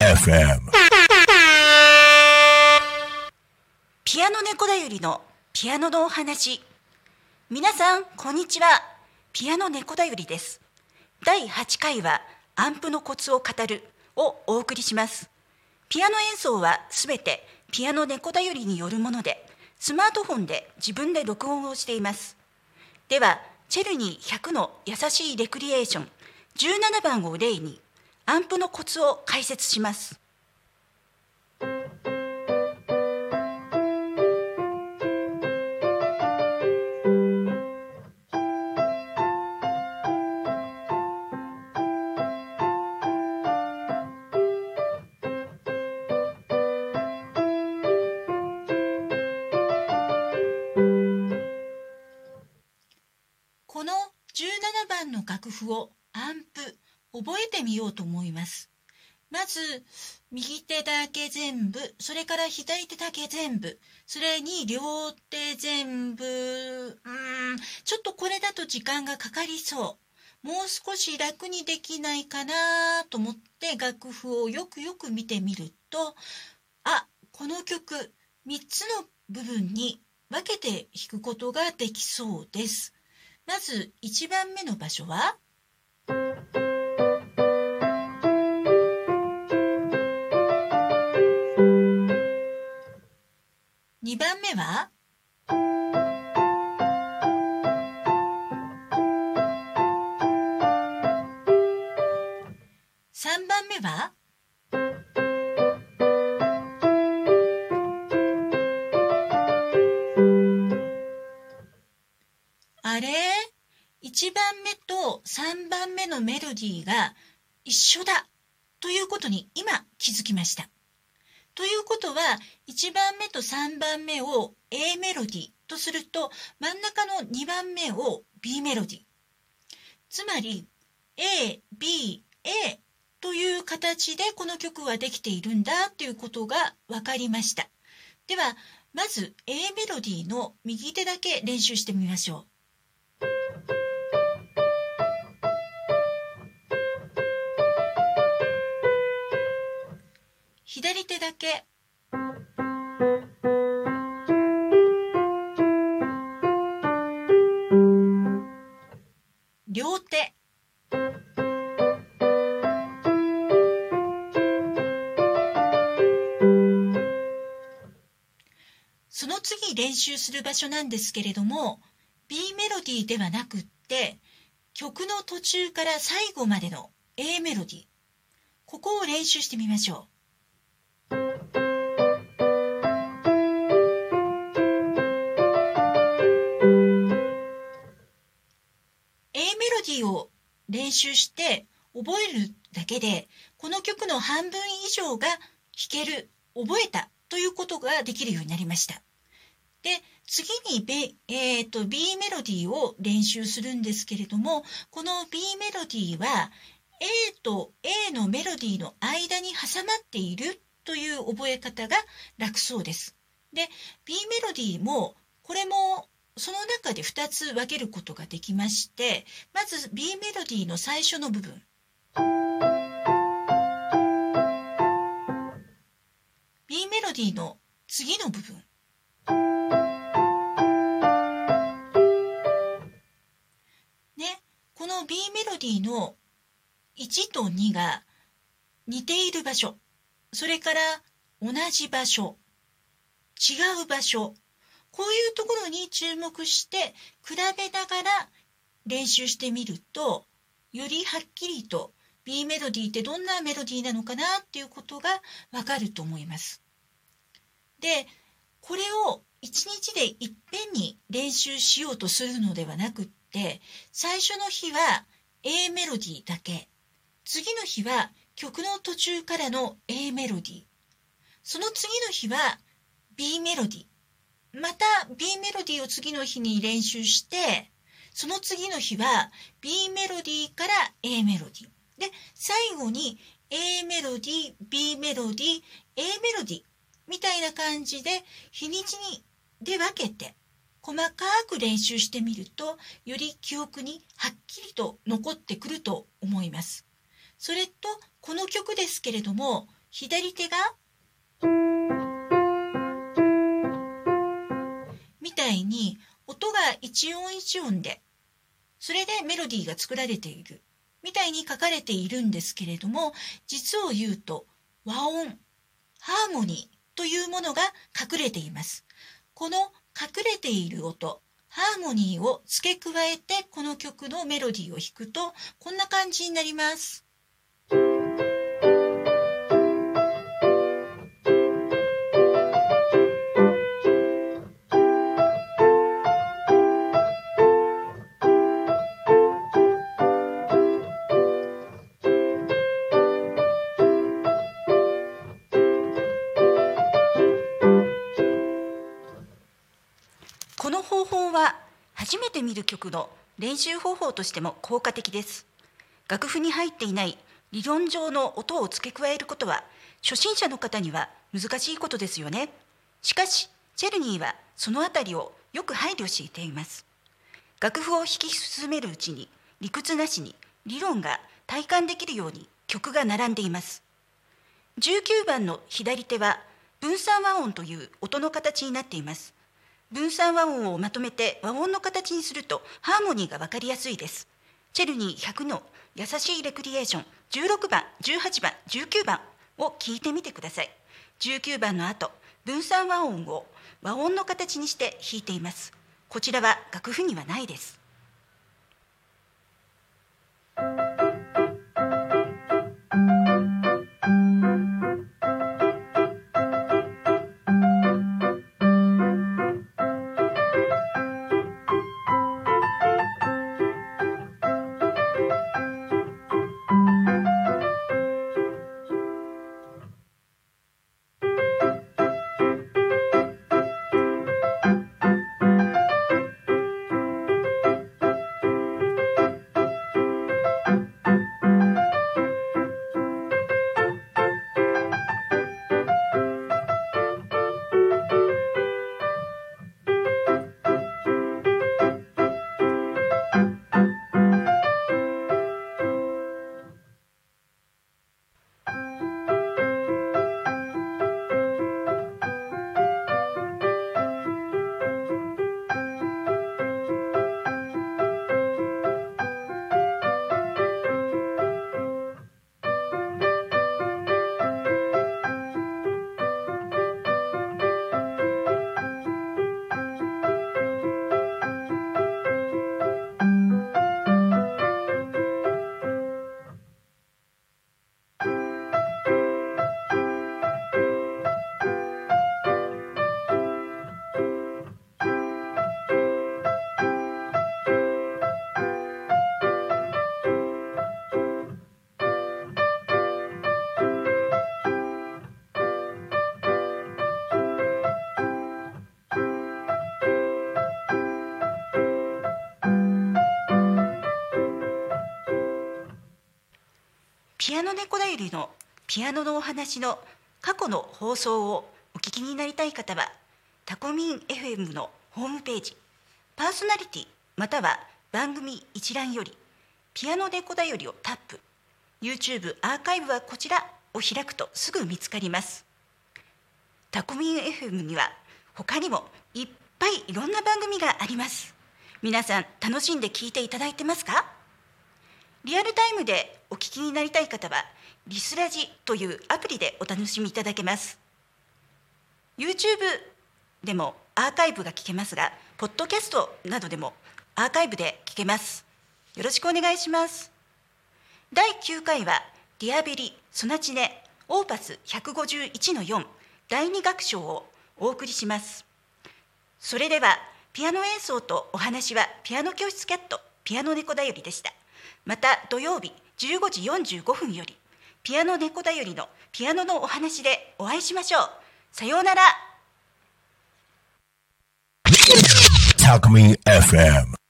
FM ピアノ猫だよりのピアノのお話。皆さんこんにちは。ピアノ猫だよりです。第8回はアンプのコツを語る。をお送りします。ピアノ演奏はすべてピアノ猫だよりによるものでスマートフォンで自分で録音をしています。ではチェルニー100の優しいレクリエーション17番を例にアンプのコツを解説します。楽譜をアンプ覚えてみようと思います。まず右手だけ全部それから左手だけ全部それに両手全部うんちょっとこれだと時間がかかりそう。もう少し楽にできないかなと思って楽譜をよくよく見てみるとあこの曲3つの部分に分けて弾くことができそうです。まず1番目の場所は？2番目は？3番目は？3番目のメロディーが一緒だということに今気づきました。ということは1番目と3番目を A メロディーとすると真ん中の2番目を B メロディー。つまり A、B、A という形でこの曲はできているんだということが分かりました。ではまず A メロディーの右手だけ練習してみましょう。だけ。両手。その次練習する場所なんですけれども B メロディーではなくって曲の途中から最後までの A メロディー。ここを練習してみましょう。ーを練習して覚えるだけでこの曲の半分以上が弾ける覚えたということができるようになりました。で次にベ、えーと B メロディーを練習するんですけれどもこの B メロディーは A と A のメロディーの間に挟まっているという覚え方が楽そうです。で B メロディーもこれもその中で2つ分けることができましてまず B メロディーの最初の部分。B メロディーの次の部分。ねこの B メロディーの1と2が似ている場所。それから同じ場所。違う場所。こういうところに注目して比べながら練習してみるとよりはっきりと B メロディーってどんなメロディーなのかなっていうことがわかると思います。でこれを一日でいっぺんに練習しようとするのではなくって最初の日は A メロディーだけ次の日は曲の途中からの A メロディーその次の日は B メロディーまた B メロディーを次の日に練習してその次の日は B メロディーから A メロディー。で最後に A メロディー B メロディー A メロディーみたいな感じで日にちにで分けて細かく練習してみるとより記憶にはっきりと残ってくると思います。それとこの曲ですけれども左手がみたいに音が一音一音でそれでメロディーが作られているみたいに書かれているんですけれども実を言うと和音ハーモニーというものが隠れています。この隠れている音ハーモニーを付け加えてこの曲のメロディーを弾くとこんな感じになります。初めて見る曲の練習方法としても効果的です。楽譜に入っていない理論上の音を付け加えることは初心者の方には難しいことですよね。しかしチェルニーはそのあたりをよく配慮しています。楽譜を弾き進めるうちに理屈なしに理論が体感できるように曲が並んでいます。19番の左手は分散和音という音の形になっています。分散和音をまとめて和音の形にするとハーモニーが分かりやすいです。チェルニー100の優しいレクリエーション16番18番19番を聞いてみてください。19番の後分散和音を和音の形にして弾いています。こちらは楽譜にはないです。ピアノ猫だよりのピアノのお話の過去の放送をお聞きになりたい方はタコミン FM のホームページパーソナリティまたは番組一覧よりピアノ猫だよりをタップ。YouTube アーカイブはこちらを開くとすぐ見つかります。タコミン FM には他にもいっぱいいろんな番組があります。皆さん楽しんで聞いていただいてますか？リアルタイムでお聞きになりたい方はリスラジというアプリでお楽しみいただけます。YouTube でもアーカイブが聞けますがポッドキャストなどでもアーカイブで聞けます。よろしくお願いします。第9回はディアベリソナチネオーパス151の4第2楽章をお送りします。それではピアノ演奏とお話はピアノ教室キャットピアノ猫だよりでした。また土曜日15時45分よりピアノ猫だよりのピアノのお話でお会いしましょうさようなら Talk Me FM.